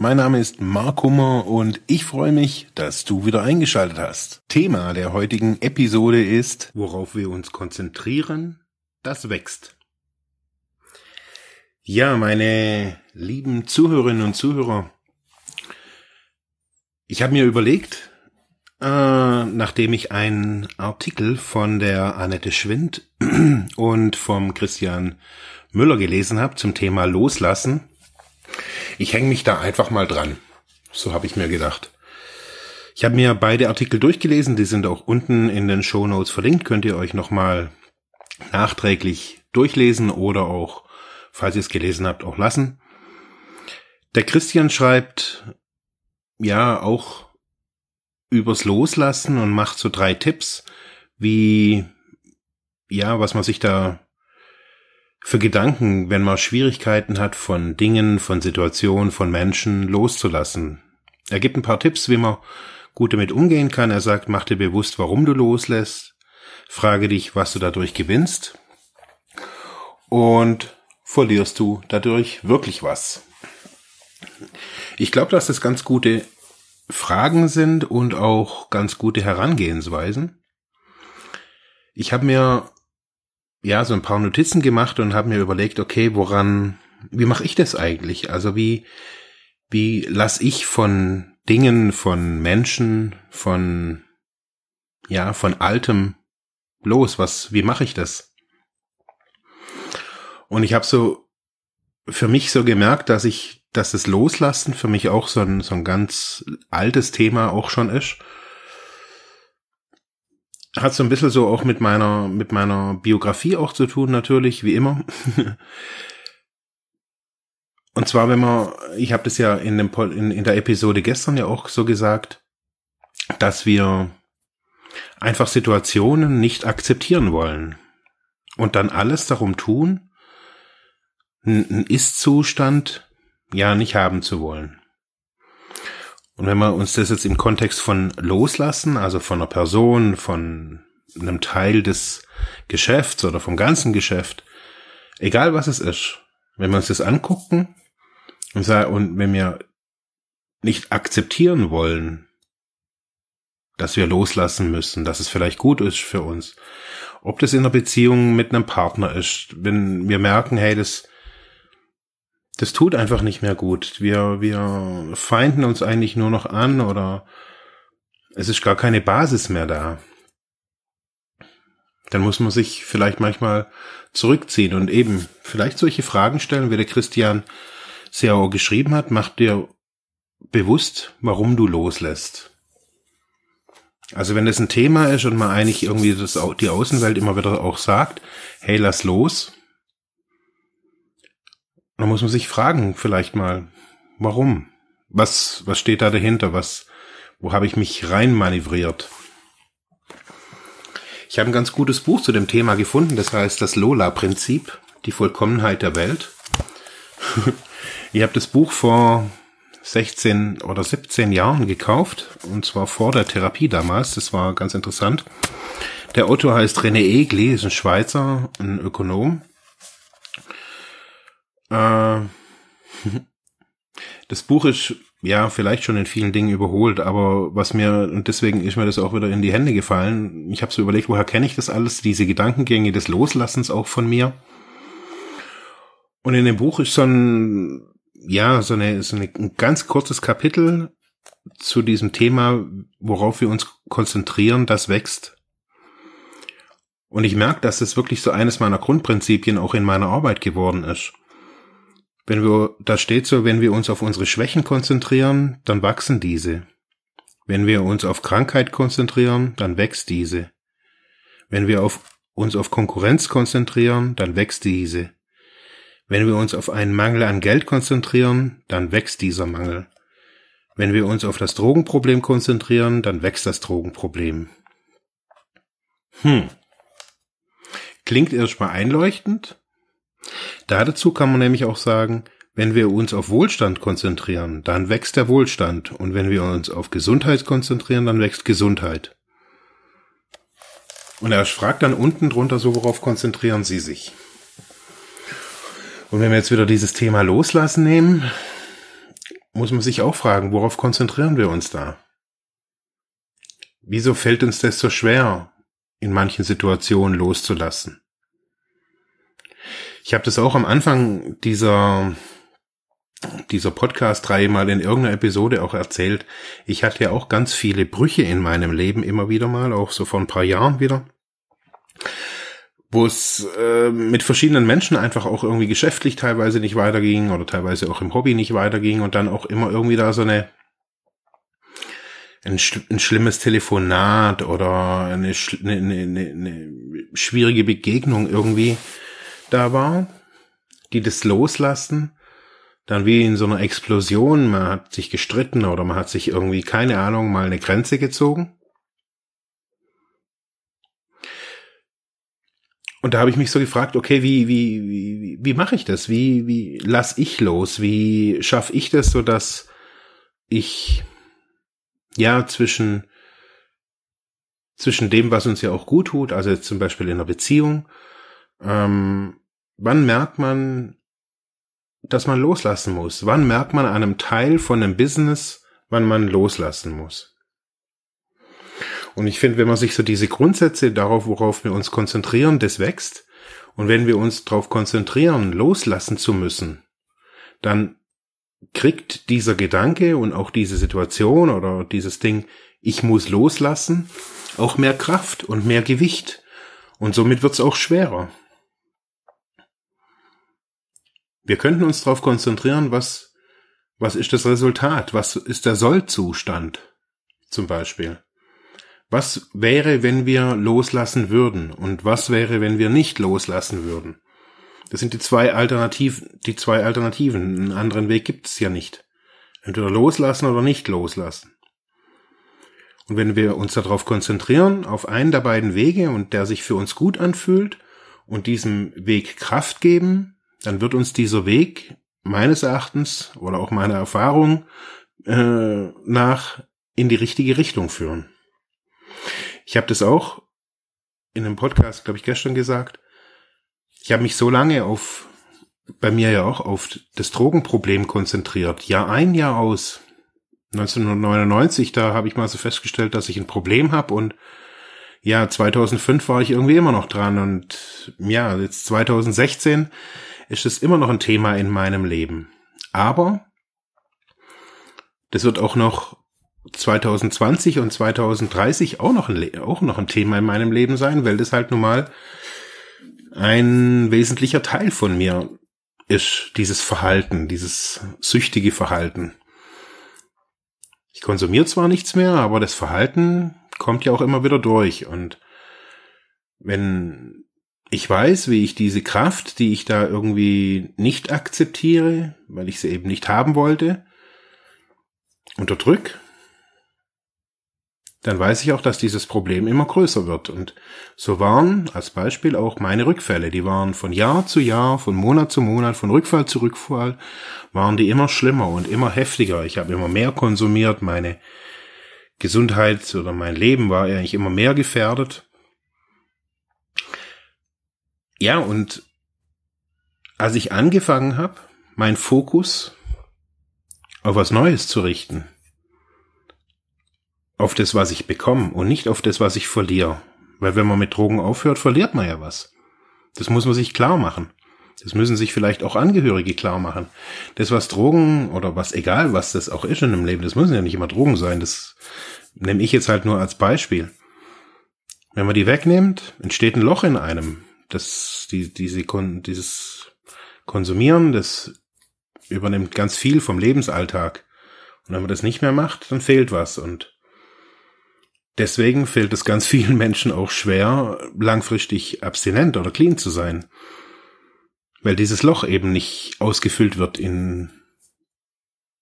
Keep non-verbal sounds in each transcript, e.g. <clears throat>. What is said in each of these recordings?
Mein Name ist Mark Hummer und ich freue mich, dass du wieder eingeschaltet hast. Thema der heutigen Episode ist, worauf wir uns konzentrieren, das wächst. Ja, meine lieben Zuhörerinnen und Zuhörer, ich habe mir überlegt, äh, nachdem ich einen Artikel von der Annette Schwind <clears throat> und vom Christian Müller gelesen habe zum Thema Loslassen, ich hänge mich da einfach mal dran. So habe ich mir gedacht. Ich habe mir beide Artikel durchgelesen, die sind auch unten in den Show Notes verlinkt, könnt ihr euch nochmal nachträglich durchlesen oder auch falls ihr es gelesen habt, auch lassen. Der Christian schreibt ja auch übers Loslassen und macht so drei Tipps, wie ja, was man sich da für Gedanken, wenn man Schwierigkeiten hat, von Dingen, von Situationen, von Menschen loszulassen. Er gibt ein paar Tipps, wie man gut damit umgehen kann. Er sagt, mach dir bewusst, warum du loslässt. Frage dich, was du dadurch gewinnst. Und verlierst du dadurch wirklich was? Ich glaube, dass das ganz gute Fragen sind und auch ganz gute Herangehensweisen. Ich habe mir ja so ein paar Notizen gemacht und habe mir überlegt, okay, woran, wie mache ich das eigentlich? Also wie wie lass ich von Dingen, von Menschen, von ja, von altem los? Was wie mache ich das? Und ich habe so für mich so gemerkt, dass ich, dass das Loslassen für mich auch so ein, so ein ganz altes Thema auch schon ist. Hat so ein bisschen so auch mit meiner, mit meiner Biografie auch zu tun, natürlich, wie immer. <laughs> Und zwar, wenn man, ich habe das ja in, dem, in, in der Episode gestern ja auch so gesagt, dass wir einfach Situationen nicht akzeptieren wollen und dann alles darum tun, einen Ist-Zustand ja nicht haben zu wollen. Und wenn wir uns das jetzt im Kontext von loslassen, also von einer Person, von einem Teil des Geschäfts oder vom ganzen Geschäft, egal was es ist, wenn wir uns das angucken und, und wenn wir nicht akzeptieren wollen, dass wir loslassen müssen, dass es vielleicht gut ist für uns, ob das in einer Beziehung mit einem Partner ist, wenn wir merken, hey, das das tut einfach nicht mehr gut. Wir, wir feinden uns eigentlich nur noch an oder es ist gar keine Basis mehr da. Dann muss man sich vielleicht manchmal zurückziehen und eben vielleicht solche Fragen stellen, wie der Christian sehr auch geschrieben hat, macht dir bewusst, warum du loslässt. Also wenn das ein Thema ist und man eigentlich irgendwie das, die Außenwelt immer wieder auch sagt, hey, lass los, da muss man sich fragen, vielleicht mal, warum? Was, was steht da dahinter? Was, wo habe ich mich rein manövriert? Ich habe ein ganz gutes Buch zu dem Thema gefunden, das heißt das Lola-Prinzip, die Vollkommenheit der Welt. <laughs> ich habe das Buch vor 16 oder 17 Jahren gekauft, und zwar vor der Therapie damals, das war ganz interessant. Der Autor heißt René Egli, ist ein Schweizer, ein Ökonom. Äh, <laughs> das Buch ist ja vielleicht schon in vielen Dingen überholt, aber was mir, und deswegen ist mir das auch wieder in die Hände gefallen, ich habe so überlegt, woher kenne ich das alles, diese Gedankengänge des Loslassens auch von mir. Und in dem Buch ist so ein, ja, so, eine, so eine, ein ganz kurzes Kapitel zu diesem Thema, worauf wir uns konzentrieren, das wächst. Und ich merke, dass das wirklich so eines meiner Grundprinzipien auch in meiner Arbeit geworden ist. Wenn wir, da steht so, wenn wir uns auf unsere Schwächen konzentrieren, dann wachsen diese. Wenn wir uns auf Krankheit konzentrieren, dann wächst diese. Wenn wir auf, uns auf Konkurrenz konzentrieren, dann wächst diese. Wenn wir uns auf einen Mangel an Geld konzentrieren, dann wächst dieser Mangel. Wenn wir uns auf das Drogenproblem konzentrieren, dann wächst das Drogenproblem. Hm. Klingt erstmal einleuchtend. Dazu kann man nämlich auch sagen, wenn wir uns auf Wohlstand konzentrieren, dann wächst der Wohlstand. Und wenn wir uns auf Gesundheit konzentrieren, dann wächst Gesundheit. Und er fragt dann unten drunter so, worauf konzentrieren Sie sich? Und wenn wir jetzt wieder dieses Thema Loslassen nehmen, muss man sich auch fragen, worauf konzentrieren wir uns da? Wieso fällt uns das so schwer, in manchen Situationen loszulassen? Ich habe das auch am Anfang dieser dieser Podcast dreimal in irgendeiner Episode auch erzählt. Ich hatte ja auch ganz viele Brüche in meinem Leben immer wieder mal, auch so vor ein paar Jahren wieder wo es äh, mit verschiedenen Menschen einfach auch irgendwie geschäftlich teilweise nicht weiterging oder teilweise auch im Hobby nicht weiterging und dann auch immer irgendwie da so eine ein, ein schlimmes Telefonat oder eine, eine, eine, eine schwierige Begegnung irgendwie da war, die das Loslassen dann wie in so einer Explosion, man hat sich gestritten oder man hat sich irgendwie, keine Ahnung, mal eine Grenze gezogen Und da habe ich mich so gefragt, okay, wie, wie, wie, wie mache ich das? Wie, wie lass ich los? Wie schaffe ich das, so dass ich ja zwischen zwischen dem, was uns ja auch gut tut, also zum Beispiel in einer Beziehung, ähm, wann merkt man, dass man loslassen muss? Wann merkt man einem Teil von einem Business, wann man loslassen muss? Und ich finde, wenn man sich so diese Grundsätze darauf, worauf wir uns konzentrieren, das wächst. Und wenn wir uns darauf konzentrieren, loslassen zu müssen, dann kriegt dieser Gedanke und auch diese Situation oder dieses Ding, ich muss loslassen, auch mehr Kraft und mehr Gewicht. Und somit wird es auch schwerer. Wir könnten uns darauf konzentrieren, was, was ist das Resultat, was ist der Sollzustand zum Beispiel. Was wäre, wenn wir loslassen würden? Und was wäre, wenn wir nicht loslassen würden? Das sind die zwei Alternativen, die zwei Alternativen. Einen anderen Weg gibt es ja nicht. Entweder loslassen oder nicht loslassen. Und wenn wir uns darauf konzentrieren, auf einen der beiden Wege und der sich für uns gut anfühlt und diesem Weg Kraft geben, dann wird uns dieser Weg meines Erachtens oder auch meiner Erfahrung äh, nach in die richtige Richtung führen. Ich habe das auch in einem Podcast, glaube ich, gestern gesagt. Ich habe mich so lange auf, bei mir ja auch, auf das Drogenproblem konzentriert. Jahr ein, Jahr aus. 1999, da habe ich mal so festgestellt, dass ich ein Problem habe und ja, 2005 war ich irgendwie immer noch dran und ja, jetzt 2016 ist es immer noch ein Thema in meinem Leben. Aber das wird auch noch 2020 und 2030 auch noch ein, auch noch ein Thema in meinem Leben sein, weil das halt nun mal ein wesentlicher Teil von mir ist, dieses Verhalten, dieses süchtige Verhalten. Ich konsumiere zwar nichts mehr, aber das Verhalten kommt ja auch immer wieder durch und wenn ich weiß, wie ich diese Kraft, die ich da irgendwie nicht akzeptiere, weil ich sie eben nicht haben wollte, unterdrück, dann weiß ich auch, dass dieses Problem immer größer wird. Und so waren als Beispiel auch meine Rückfälle. Die waren von Jahr zu Jahr, von Monat zu Monat, von Rückfall zu Rückfall, waren die immer schlimmer und immer heftiger. Ich habe immer mehr konsumiert, meine Gesundheit oder mein Leben war eigentlich immer mehr gefährdet. Ja, und als ich angefangen habe, mein Fokus auf was Neues zu richten, auf das, was ich bekomme und nicht auf das, was ich verliere. Weil wenn man mit Drogen aufhört, verliert man ja was. Das muss man sich klar machen. Das müssen sich vielleicht auch Angehörige klar machen. Das, was Drogen oder was egal, was das auch ist in einem Leben, das müssen ja nicht immer Drogen sein. Das nehme ich jetzt halt nur als Beispiel. Wenn man die wegnimmt, entsteht ein Loch in einem. Das, die, diese, dieses Konsumieren, das übernimmt ganz viel vom Lebensalltag. Und wenn man das nicht mehr macht, dann fehlt was. Und Deswegen fällt es ganz <laughs> vielen Menschen auch schwer, langfristig abstinent oder clean zu sein. Weil dieses Loch eben nicht ausgefüllt wird in,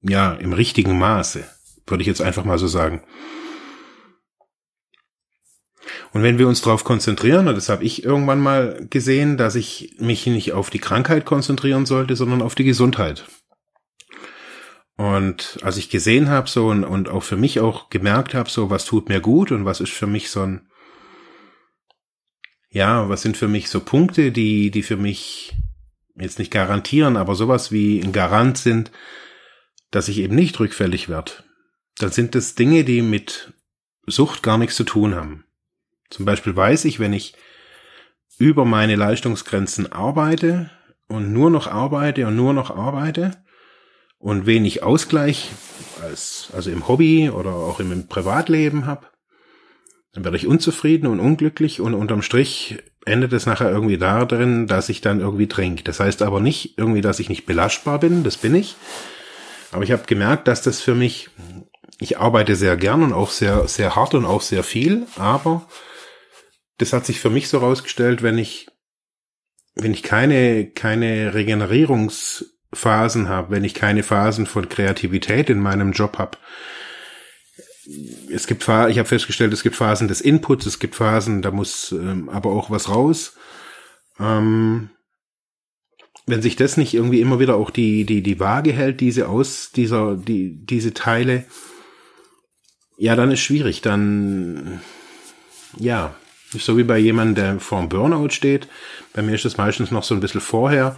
ja, im richtigen Maße. Würde ich jetzt einfach mal so sagen. Und wenn wir uns darauf konzentrieren, und das habe ich irgendwann mal gesehen, dass ich mich nicht auf die Krankheit konzentrieren sollte, sondern auf die Gesundheit. Und als ich gesehen habe so und, und auch für mich auch gemerkt habe, so was tut mir gut und was ist für mich so ein, ja, was sind für mich so Punkte, die, die für mich jetzt nicht garantieren, aber sowas wie ein Garant sind, dass ich eben nicht rückfällig werde. Dann sind das Dinge, die mit Sucht gar nichts zu tun haben. Zum Beispiel weiß ich, wenn ich über meine Leistungsgrenzen arbeite und nur noch arbeite und nur noch arbeite, und wenig Ausgleich als, also im Hobby oder auch im Privatleben habe, dann werde ich unzufrieden und unglücklich und unterm Strich endet es nachher irgendwie darin, dass ich dann irgendwie trinke. Das heißt aber nicht irgendwie, dass ich nicht belastbar bin, das bin ich. Aber ich habe gemerkt, dass das für mich, ich arbeite sehr gern und auch sehr, sehr hart und auch sehr viel, aber das hat sich für mich so rausgestellt, wenn ich, wenn ich keine, keine Regenerierungs Phasen habe, wenn ich keine Phasen von Kreativität in meinem Job habe. Es gibt ich habe festgestellt, es gibt Phasen des Inputs, es gibt Phasen, da muss ähm, aber auch was raus. Ähm, wenn sich das nicht irgendwie immer wieder auch die die die Waage hält, diese aus dieser die diese Teile, ja, dann ist schwierig. Dann ja, so wie bei jemandem, der vor dem Burnout steht. Bei mir ist es meistens noch so ein bisschen vorher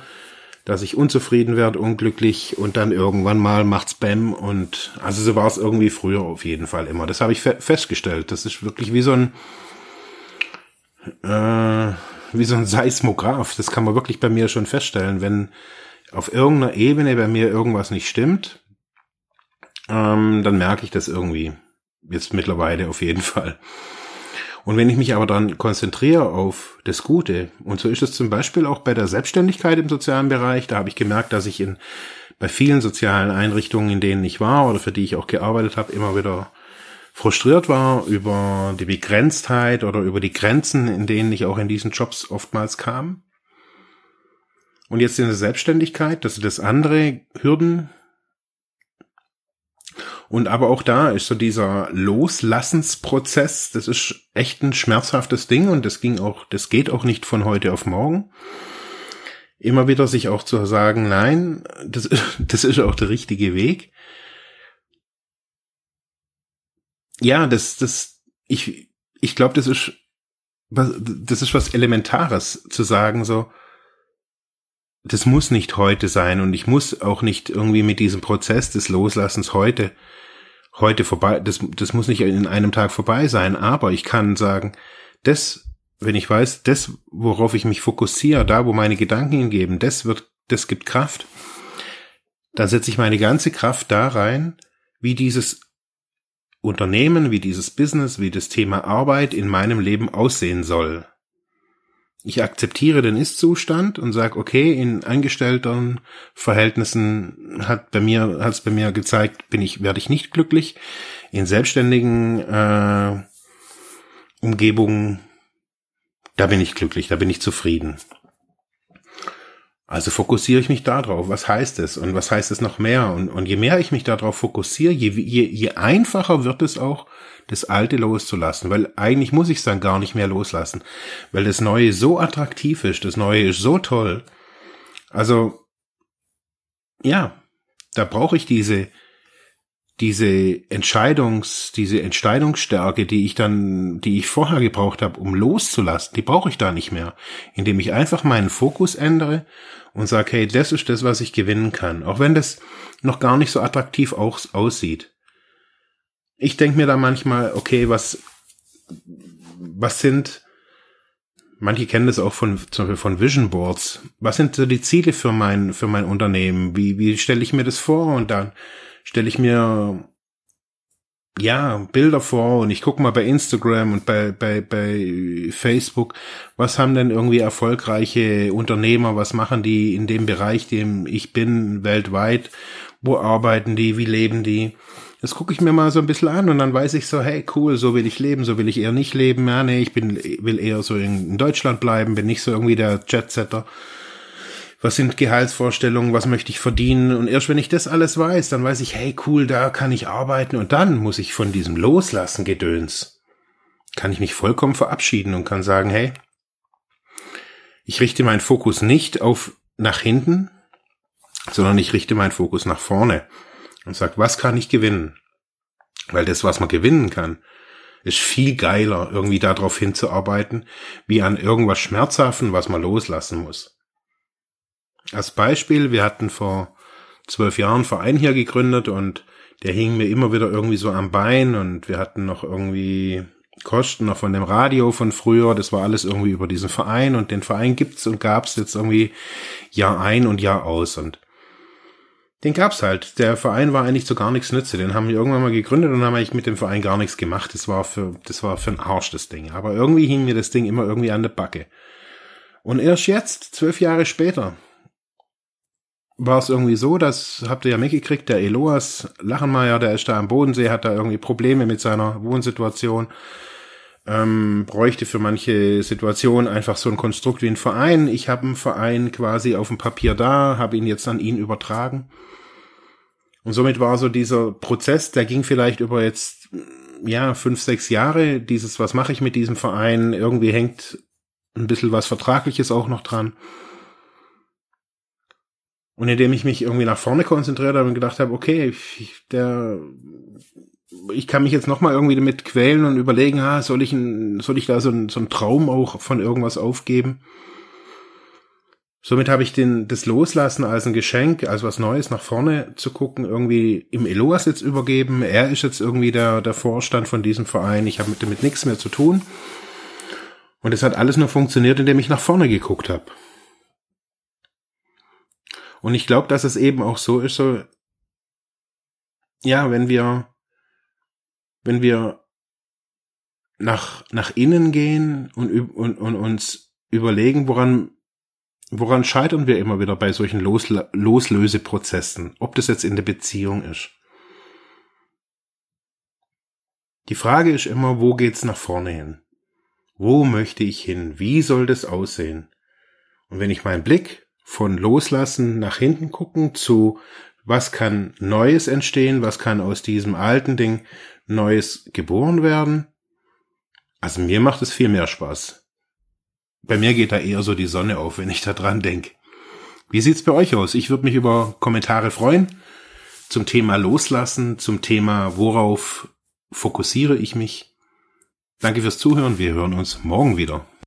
dass ich unzufrieden werde, unglücklich und dann irgendwann mal macht's Bäm und also so war es irgendwie früher auf jeden Fall immer. Das habe ich fe festgestellt. Das ist wirklich wie so ein äh, wie so ein Seismograph. Das kann man wirklich bei mir schon feststellen, wenn auf irgendeiner Ebene bei mir irgendwas nicht stimmt, ähm, dann merke ich das irgendwie. Jetzt mittlerweile auf jeden <laughs> Fall. Und wenn ich mich aber dann konzentriere auf das Gute, und so ist es zum Beispiel auch bei der Selbstständigkeit im sozialen Bereich, da habe ich gemerkt, dass ich in bei vielen sozialen Einrichtungen, in denen ich war oder für die ich auch gearbeitet habe, immer wieder frustriert war über die Begrenztheit oder über die Grenzen, in denen ich auch in diesen Jobs oftmals kam. Und jetzt in der Selbstständigkeit, das sind das andere Hürden, und aber auch da ist so dieser Loslassensprozess, das ist echt ein schmerzhaftes Ding und das ging auch, das geht auch nicht von heute auf morgen. Immer wieder sich auch zu sagen, nein, das, <laughs> das ist auch der richtige Weg. Ja, das, das, ich, ich glaube, das ist, das ist was Elementares zu sagen, so, das muss nicht heute sein und ich muss auch nicht irgendwie mit diesem Prozess des Loslassens heute heute vorbei, das, das muss nicht in einem Tag vorbei sein, aber ich kann sagen, das, wenn ich weiß, das, worauf ich mich fokussiere, da, wo meine Gedanken hingeben, das wird, das gibt Kraft, dann setze ich meine ganze Kraft da rein, wie dieses Unternehmen, wie dieses Business, wie das Thema Arbeit in meinem Leben aussehen soll ich akzeptiere den Ist-Zustand und sage, okay, in angestellten Verhältnissen hat bei mir, hat es bei mir gezeigt, bin ich, werde ich nicht glücklich. In selbstständigen äh, Umgebungen, da bin ich glücklich, da bin ich zufrieden. Also fokussiere ich mich darauf. Was heißt es? Und was heißt es noch mehr? Und, und je mehr ich mich darauf fokussiere, je, je, je einfacher wird es auch, das Alte loszulassen. Weil eigentlich muss ich es dann gar nicht mehr loslassen. Weil das Neue so attraktiv ist, das Neue ist so toll. Also, ja, da brauche ich diese, diese Entscheidungs, diese Entscheidungsstärke, die ich dann, die ich vorher gebraucht habe, um loszulassen, die brauche ich da nicht mehr, indem ich einfach meinen Fokus ändere und sage, hey, das ist das, was ich gewinnen kann, auch wenn das noch gar nicht so attraktiv aus, aussieht. Ich denke mir da manchmal, okay, was, was sind, manche kennen das auch von, zum Beispiel von Vision Boards. Was sind so die Ziele für mein, für mein Unternehmen? Wie, wie stelle ich mir das vor? Und dann stelle ich mir ja, Bilder vor und ich gucke mal bei Instagram und bei, bei, bei Facebook, was haben denn irgendwie erfolgreiche Unternehmer, was machen die in dem Bereich, dem ich bin, weltweit, wo arbeiten die, wie leben die? Das gucke ich mir mal so ein bisschen an und dann weiß ich so, hey, cool, so will ich leben, so will ich eher nicht leben. Ja, nee, ich bin, will eher so in, Deutschland bleiben, bin nicht so irgendwie der Jetsetter was sind Gehaltsvorstellungen, was möchte ich verdienen. Und erst wenn ich das alles weiß, dann weiß ich, hey cool, da kann ich arbeiten und dann muss ich von diesem Loslassen Gedöns kann ich mich vollkommen verabschieden und kann sagen, hey, ich richte meinen Fokus nicht auf nach hinten, sondern ich richte meinen Fokus nach vorne und sage, was kann ich gewinnen? Weil das, was man gewinnen kann, ist viel geiler, irgendwie darauf hinzuarbeiten, wie an irgendwas Schmerzhaften, was man loslassen muss. Als Beispiel, wir hatten vor zwölf Jahren einen Verein hier gegründet und der hing mir immer wieder irgendwie so am Bein und wir hatten noch irgendwie Kosten noch von dem Radio von früher. Das war alles irgendwie über diesen Verein und den Verein gibt's und gab's jetzt irgendwie Jahr ein und Jahr aus und den gab's halt. Der Verein war eigentlich zu gar nichts nütze. Den haben wir irgendwann mal gegründet und haben eigentlich mit dem Verein gar nichts gemacht. Das war für, das war für ein Arsch, das Ding. Aber irgendwie hing mir das Ding immer irgendwie an der Backe. Und erst jetzt, zwölf Jahre später, war es irgendwie so, das habt ihr ja mitgekriegt, der Eloas Lachenmeier, der ist da am Bodensee, hat da irgendwie Probleme mit seiner Wohnsituation, ähm, bräuchte für manche Situationen einfach so ein Konstrukt wie ein Verein. Ich habe einen Verein quasi auf dem Papier da, habe ihn jetzt an ihn übertragen. Und somit war so dieser Prozess, der ging vielleicht über jetzt, ja, fünf, sechs Jahre. Dieses, was mache ich mit diesem Verein? Irgendwie hängt ein bisschen was Vertragliches auch noch dran. Und indem ich mich irgendwie nach vorne konzentriert habe und gedacht habe, okay, ich, der, ich kann mich jetzt noch mal irgendwie damit quälen und überlegen, ah, soll ich, ein, soll ich da so, ein, so einen Traum auch von irgendwas aufgeben? Somit habe ich den, das Loslassen als ein Geschenk, als was Neues nach vorne zu gucken, irgendwie im Eloas jetzt übergeben. Er ist jetzt irgendwie der, der Vorstand von diesem Verein. Ich habe mit, damit nichts mehr zu tun. Und es hat alles nur funktioniert, indem ich nach vorne geguckt habe. Und ich glaube, dass es eben auch so ist, so, ja, wenn wir, wenn wir nach, nach innen gehen und, und, und uns überlegen, woran, woran scheitern wir immer wieder bei solchen Los, Loslöseprozessen, ob das jetzt in der Beziehung ist. Die Frage ist immer, wo geht's nach vorne hin? Wo möchte ich hin? Wie soll das aussehen? Und wenn ich meinen Blick von Loslassen nach hinten gucken zu, was kann Neues entstehen, was kann aus diesem alten Ding Neues geboren werden. Also mir macht es viel mehr Spaß. Bei mir geht da eher so die Sonne auf, wenn ich da dran denke. Wie sieht's bei euch aus? Ich würde mich über Kommentare freuen zum Thema Loslassen, zum Thema worauf fokussiere ich mich. Danke fürs Zuhören. Wir hören uns morgen wieder.